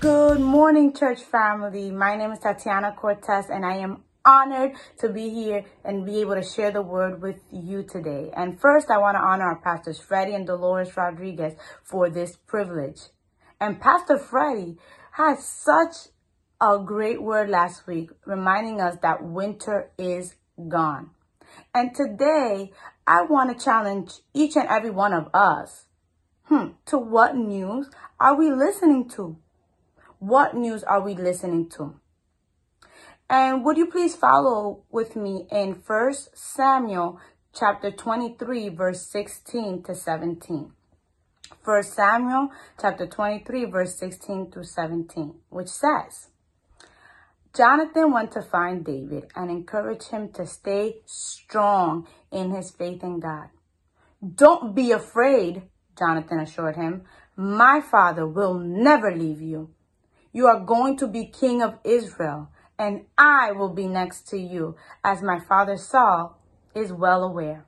Good morning, church family. My name is Tatiana Cortes, and I am honored to be here and be able to share the word with you today. And first, I want to honor our pastors, Freddie and Dolores Rodriguez, for this privilege. And Pastor Freddie had such a great word last week, reminding us that winter is gone. And today, I want to challenge each and every one of us. Hmm, to what news are we listening to? What news are we listening to? And would you please follow with me in First Samuel chapter 23 verse 16 to 17. First Samuel chapter 23 verse 16 to 17, which says, Jonathan went to find David and encouraged him to stay strong in his faith in God. Don't be afraid, Jonathan assured him. My father will never leave you. You are going to be king of Israel, and I will be next to you, as my father Saul is well aware.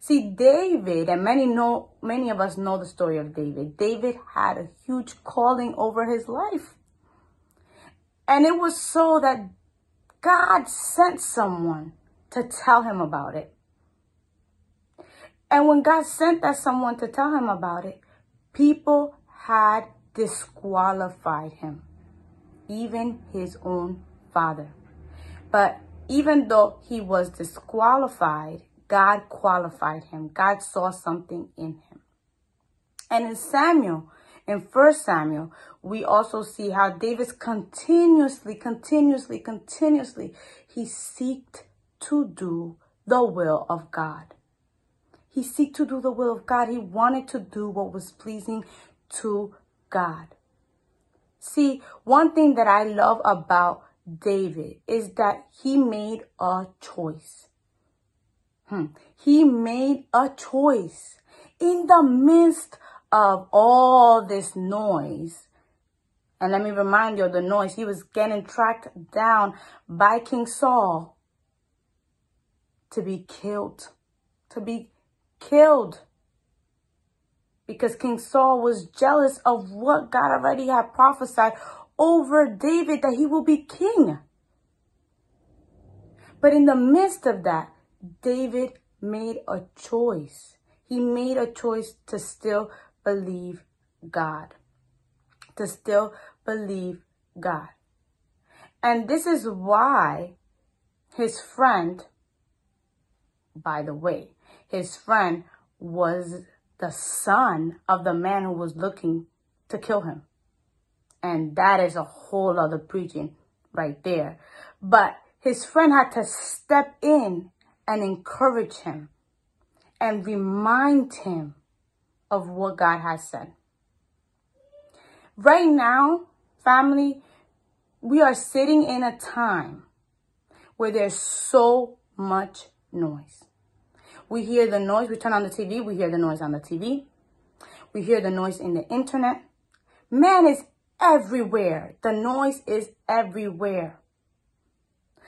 See, David, and many know, many of us know the story of David. David had a huge calling over his life. And it was so that God sent someone to tell him about it. And when God sent that someone to tell him about it, people had disqualified him, even his own father. But even though he was disqualified, God qualified him. God saw something in him. And in Samuel, in First Samuel, we also see how David continuously, continuously, continuously, he seeked to do the will of God. He seeked to do the will of God. He wanted to do what was pleasing to God. See, one thing that I love about David is that he made a choice. Hmm. He made a choice in the midst of all this noise. And let me remind you of the noise. He was getting tracked down by King Saul to be killed, to be killed because King Saul was jealous of what God already had prophesied over David that he will be king. But in the midst of that, David made a choice. He made a choice to still believe God, to still believe God. And this is why his friend, by the way, his friend was the son of the man who was looking to kill him. And that is a whole other preaching right there. But his friend had to step in and encourage him and remind him of what God has said. Right now, family, we are sitting in a time where there's so much noise. We hear the noise. We turn on the TV. We hear the noise on the TV. We hear the noise in the internet. Man is everywhere. The noise is everywhere.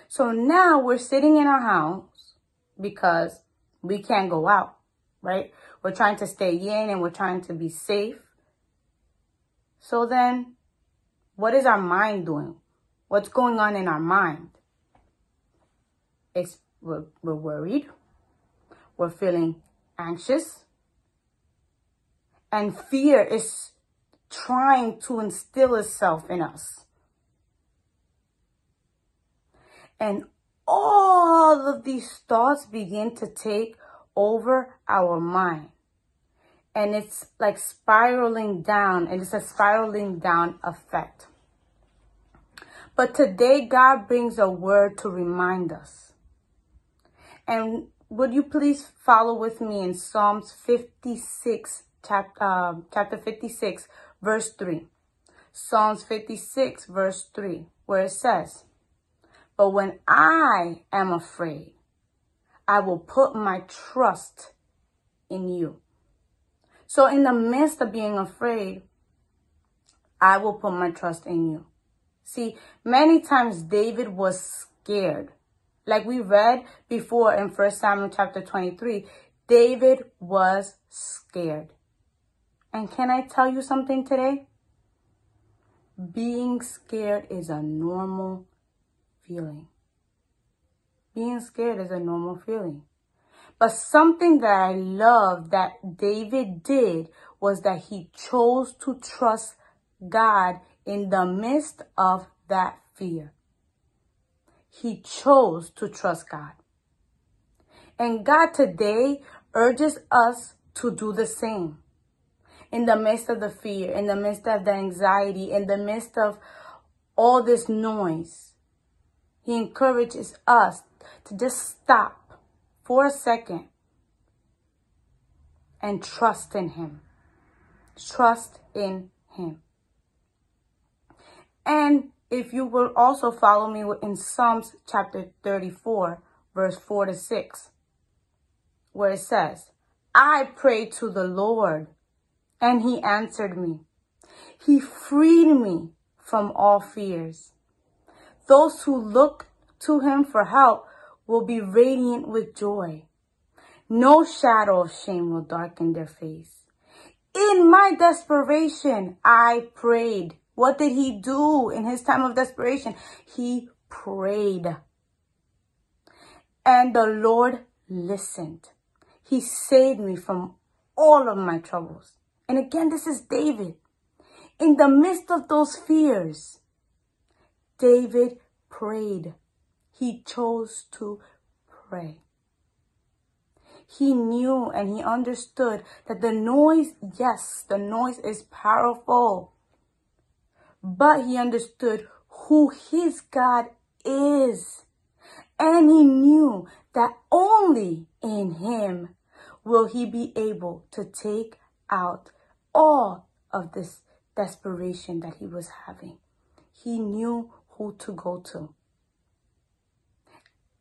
So now we're sitting in our house because we can't go out, right? We're trying to stay in and we're trying to be safe. So then, what is our mind doing? What's going on in our mind? It's, we're, we're worried. We're feeling anxious. And fear is trying to instill itself in us. And all of these thoughts begin to take over our mind. And it's like spiraling down, and it's a spiraling down effect. But today, God brings a word to remind us. And would you please follow with me in Psalms 56, chapter, uh, chapter 56, verse 3. Psalms 56, verse 3, where it says, But when I am afraid, I will put my trust in you. So in the midst of being afraid, I will put my trust in you. See, many times David was scared like we read before in 1 Samuel chapter 23, David was scared. And can I tell you something today? being scared is a normal feeling. Being scared is a normal feeling. But something that I love that David did was that he chose to trust God in the midst of that fear. He chose to trust God. And God today urges us to do the same. In the midst of the fear, in the midst of the anxiety, in the midst of all this noise, He encourages us to just stop for a second and trust in Him. Trust in Him. And if you will also follow me in Psalms chapter 34, verse 4 to 6, where it says, I prayed to the Lord, and he answered me. He freed me from all fears. Those who look to him for help will be radiant with joy. No shadow of shame will darken their face. In my desperation, I prayed. What did he do in his time of desperation? He prayed. And the Lord listened. He saved me from all of my troubles. And again, this is David. In the midst of those fears, David prayed. He chose to pray. He knew and he understood that the noise, yes, the noise is powerful. But he understood who his God is. And he knew that only in him will he be able to take out all of this desperation that he was having. He knew who to go to.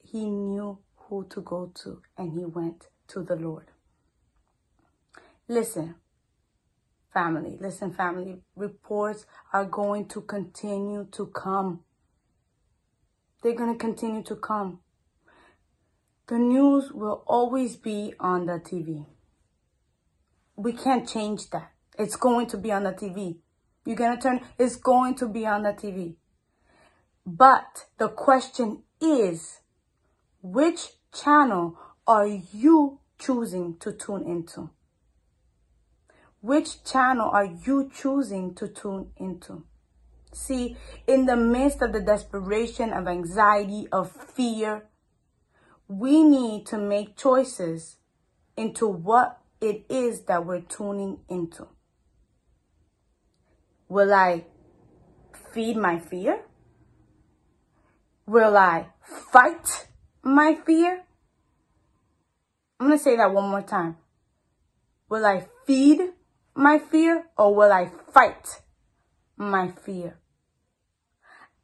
He knew who to go to, and he went to the Lord. Listen, family, listen, family, reports are going to continue to come. They're going to continue to come. The news will always be on the TV. We can't change that. It's going to be on the TV. You're going to turn, it's going to be on the TV. But the question is, which channel are you choosing to tune into? Which channel are you choosing to tune into? See, in the midst of the desperation, of anxiety, of fear, we need to make choices into what it is that we're tuning into. Will I feed my fear? Will I fight my fear? I'm going to say that one more time. Will I feed my fear or will I fight my fear?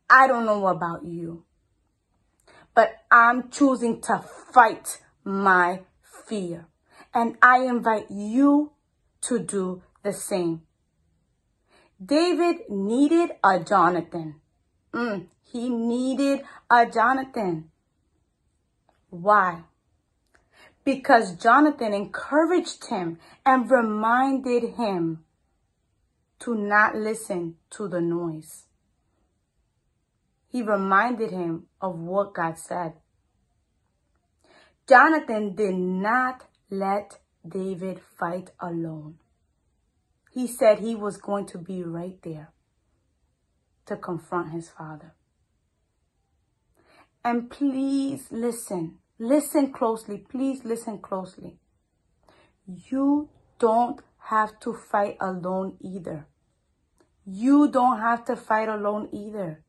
I don't know about you but I'm choosing to fight my fear. And I invite you to do the same. David needed a Jonathan. Mm, he needed a Jonathan. Why? Because Jonathan encouraged him and reminded him to not listen to the noise he reminded him of what God said. Jonathan did not let David fight alone. He said he was going to be right there to confront his father. And please listen. Listen closely. Please listen closely. You don't have to fight alone either. You don't have to fight alone either.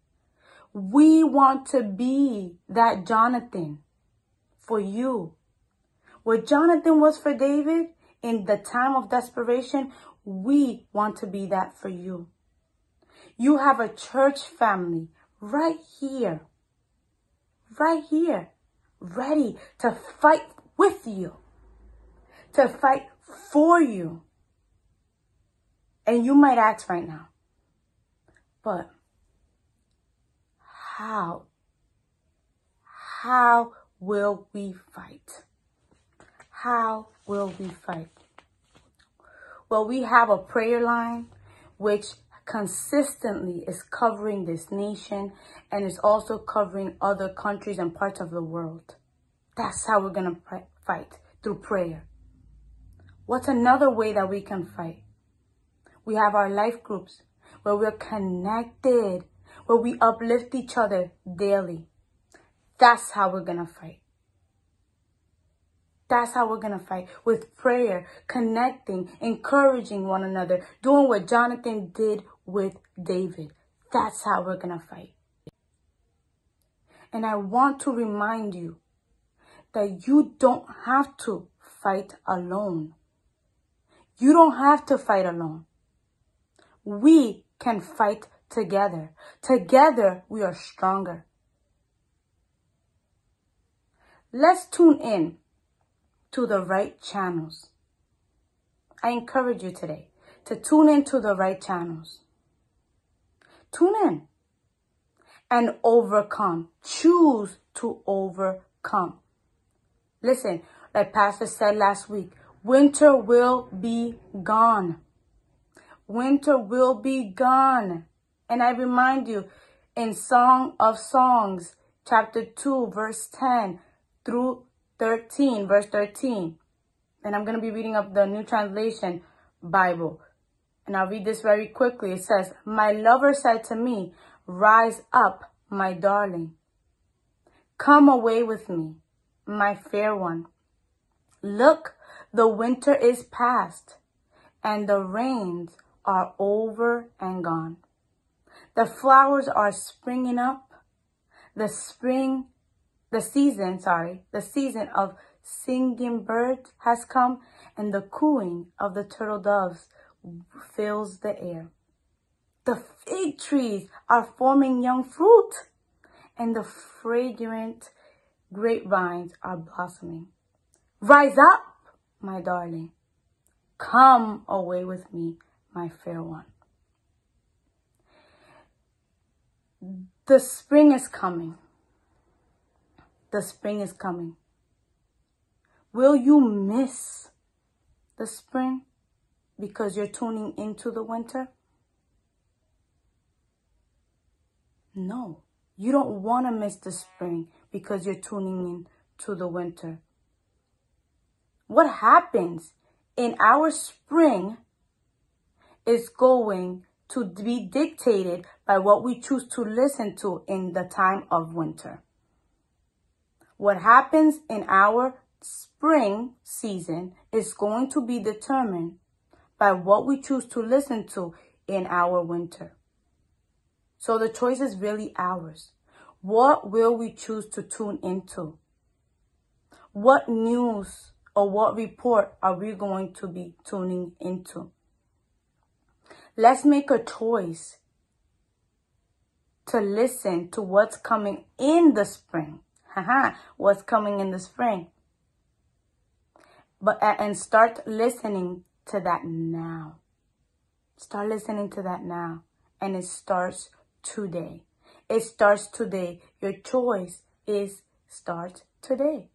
We want to be that Jonathan for you. What Jonathan was for David in the time of desperation, we want to be that for you. You have a church family right here, right here, ready to fight with you, to fight for you. And you might ask right now, but how? How will we fight? How will we fight? Well, we have a prayer line which consistently is covering this nation and is also covering other countries and parts of the world. That's how we're going to fight through prayer. What's another way that we can fight? We have our life groups where we're connected, where we uplift each other daily. That's how we're going to fight. That's how we're going to fight with prayer, connecting, encouraging one another, doing what Jonathan did with David. That's how we're going to fight. And I want to remind you that you don't have to fight alone. You don't have to fight alone. We can fight together. Together, we are stronger. Let's tune in to the right channels. I encourage you today to tune in to the right channels. Tune in and overcome. Choose to overcome. Listen, like Pastor said last week, winter will be gone. Winter will be gone. And I remind you in Song of Songs, chapter 2, verse 10 through 13, verse 13. And I'm going to be reading up the New Translation Bible. And I'll read this very quickly. It says, My lover said to me, Rise up, my darling. Come away with me, my fair one. Look, the winter is past, and the rains are over and gone. The flowers are springing up. The spring the season, sorry, the season of singing birds has come and the cooing of the turtle doves fills the air. The fig trees are forming young fruit and the fragrant grapevines are blossoming. Rise up, my darling. Come away with me, my fair one. The spring is coming the spring is coming. Will you miss the spring because you're tuning into the winter? No, you don't want to miss the spring because you're tuning in to the winter. What happens in our spring is going to be dictated by what we choose to listen to in the time of winter. What happens in our spring season is going to be determined by what we choose to listen to in our winter. So the choice is really ours. What will we choose to tune into? What news or what report are we going to be tuning into? Let's make a choice to listen to what's coming in the spring haha, what's coming in the spring. But and start listening to that now. Start listening to that now. And it starts today. It starts today. Your choice is start today.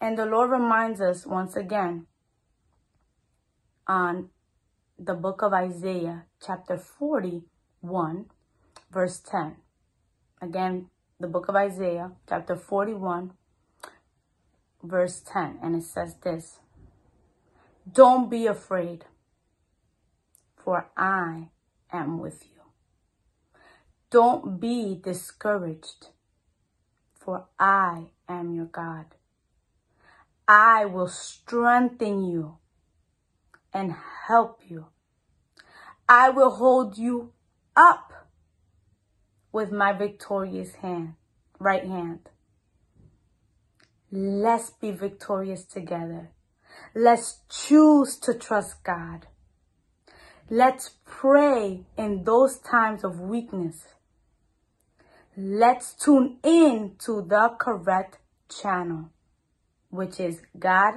And the Lord reminds us once again on the book of Isaiah, chapter 41, verse 10. Again, the book of Isaiah, chapter 41, verse 10. And it says this Don't be afraid, for I am with you. Don't be discouraged, for I am your God. I will strengthen you and help you. I will hold you up with my victorious hand, right hand. Let's be victorious together. Let's choose to trust God. Let's pray in those times of weakness. Let's tune in to the correct channel, which is God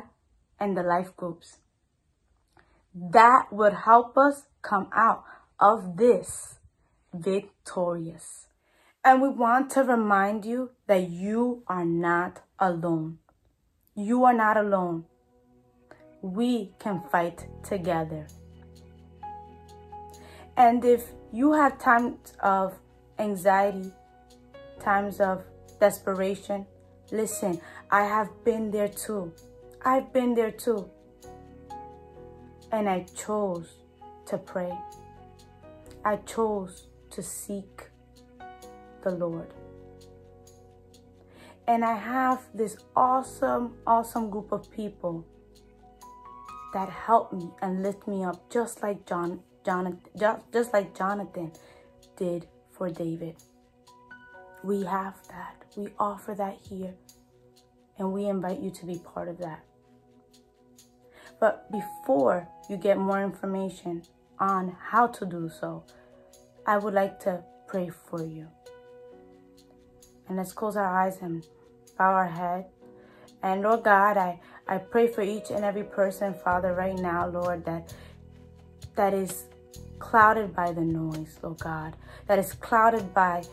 and the life groups. That would help us come out of this victorious. And we want to remind you that you are not alone. You are not alone. We can fight together. And if you have times of anxiety, times of desperation, listen, I have been there too. I've been there too. And I chose to pray. I chose to seek the Lord. And I have this awesome, awesome group of people that help me and lift me up just like John Jonathan just, just like Jonathan did for David. We have that. We offer that here. And we invite you to be part of that. But before you get more information on how to do so, I would like to pray for you. And let's close our eyes and bow our head. And Lord God, I, I pray for each and every person, Father, right now, Lord, that that is clouded by the noise, Lord God, that is clouded by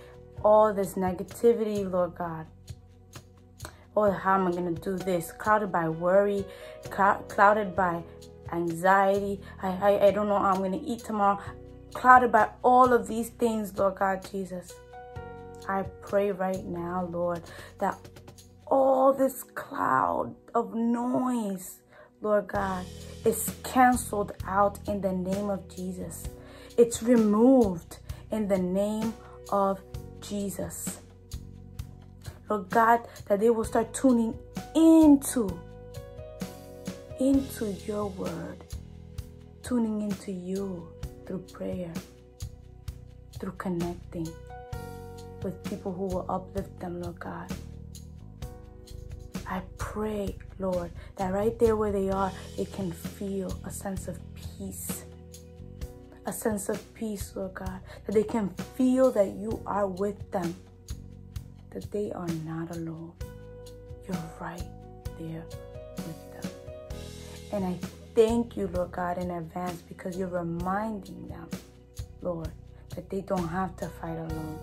all this negativity, Lord God. Oh, how am I going to do this? Clouded by worry, clouded by anxiety. I, I, I don't know how I'm going to eat tomorrow. Clouded by all of these things, Lord God Jesus. I pray right now, Lord, that all this cloud of noise, Lord God, is canceled out in the name of Jesus. It's removed in the name of Jesus. Lord God, that they will start tuning into, into your word, tuning into you through prayer, through connecting with people who will uplift them, Lord God. I pray, Lord, that right there where they are, they can feel a sense of peace a sense of peace, Lord God, that they can feel that you are with them, that they are not alone. You're right there with them. And I thank you, Lord God, in advance because you're reminding them, Lord, that they don't have to fight alone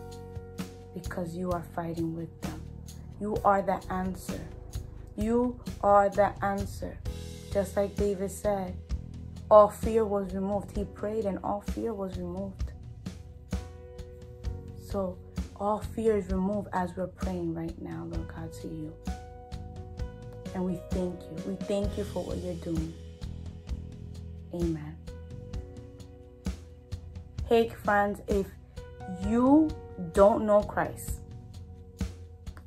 because you are fighting with them. You are the answer. You are the answer. Just like David said, all fear was removed. He prayed and all fear was removed. So all fear is removed as we're praying right now, Lord God, to you. And we thank you. We thank you for what you're doing. Amen. Hey, friends, if you don't know Christ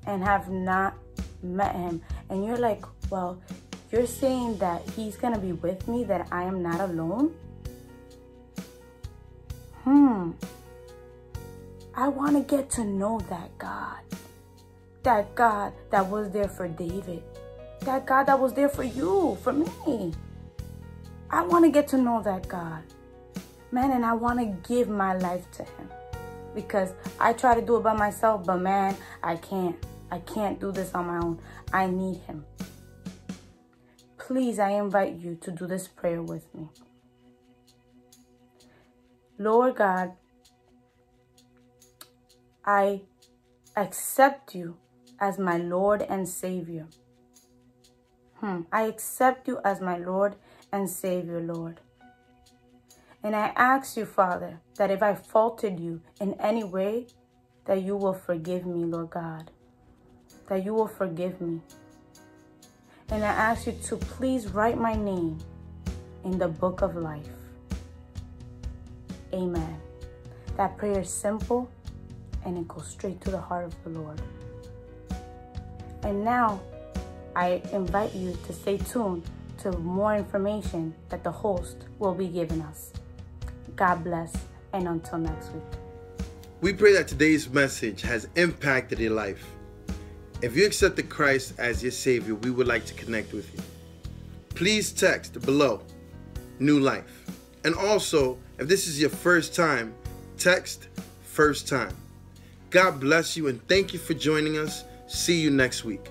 and have not met him, and you're like, well, you're saying that He's going to be with me, that I am not alone? Hmm. I want to get to know that God. That God that was there for David. That God that was there for you, for me. I want to get to know that God. Man, and I want to give my life to Him. Because I try to do it by myself, but man, I can't. I can't do this on my own. I need Him please, I invite you to do this prayer with me. Lord God, I accept you as my Lord and Savior. Hmm. I accept you as my Lord and Savior, Lord. And I ask you, Father, that if I faulted you in any way, that you will forgive me, Lord God. That you will forgive me. And I ask you to please write my name in the book of life. Amen. That prayer is simple and it goes straight to the heart of the Lord. And now I invite you to stay tuned to more information that the host will be giving us. God bless, and until next week. We pray that today's message has impacted your life if you accepted Christ as your Savior, we would like to connect with you. Please text below New Life. And also, if this is your first time, text First Time. God bless you and thank you for joining us. See you next week.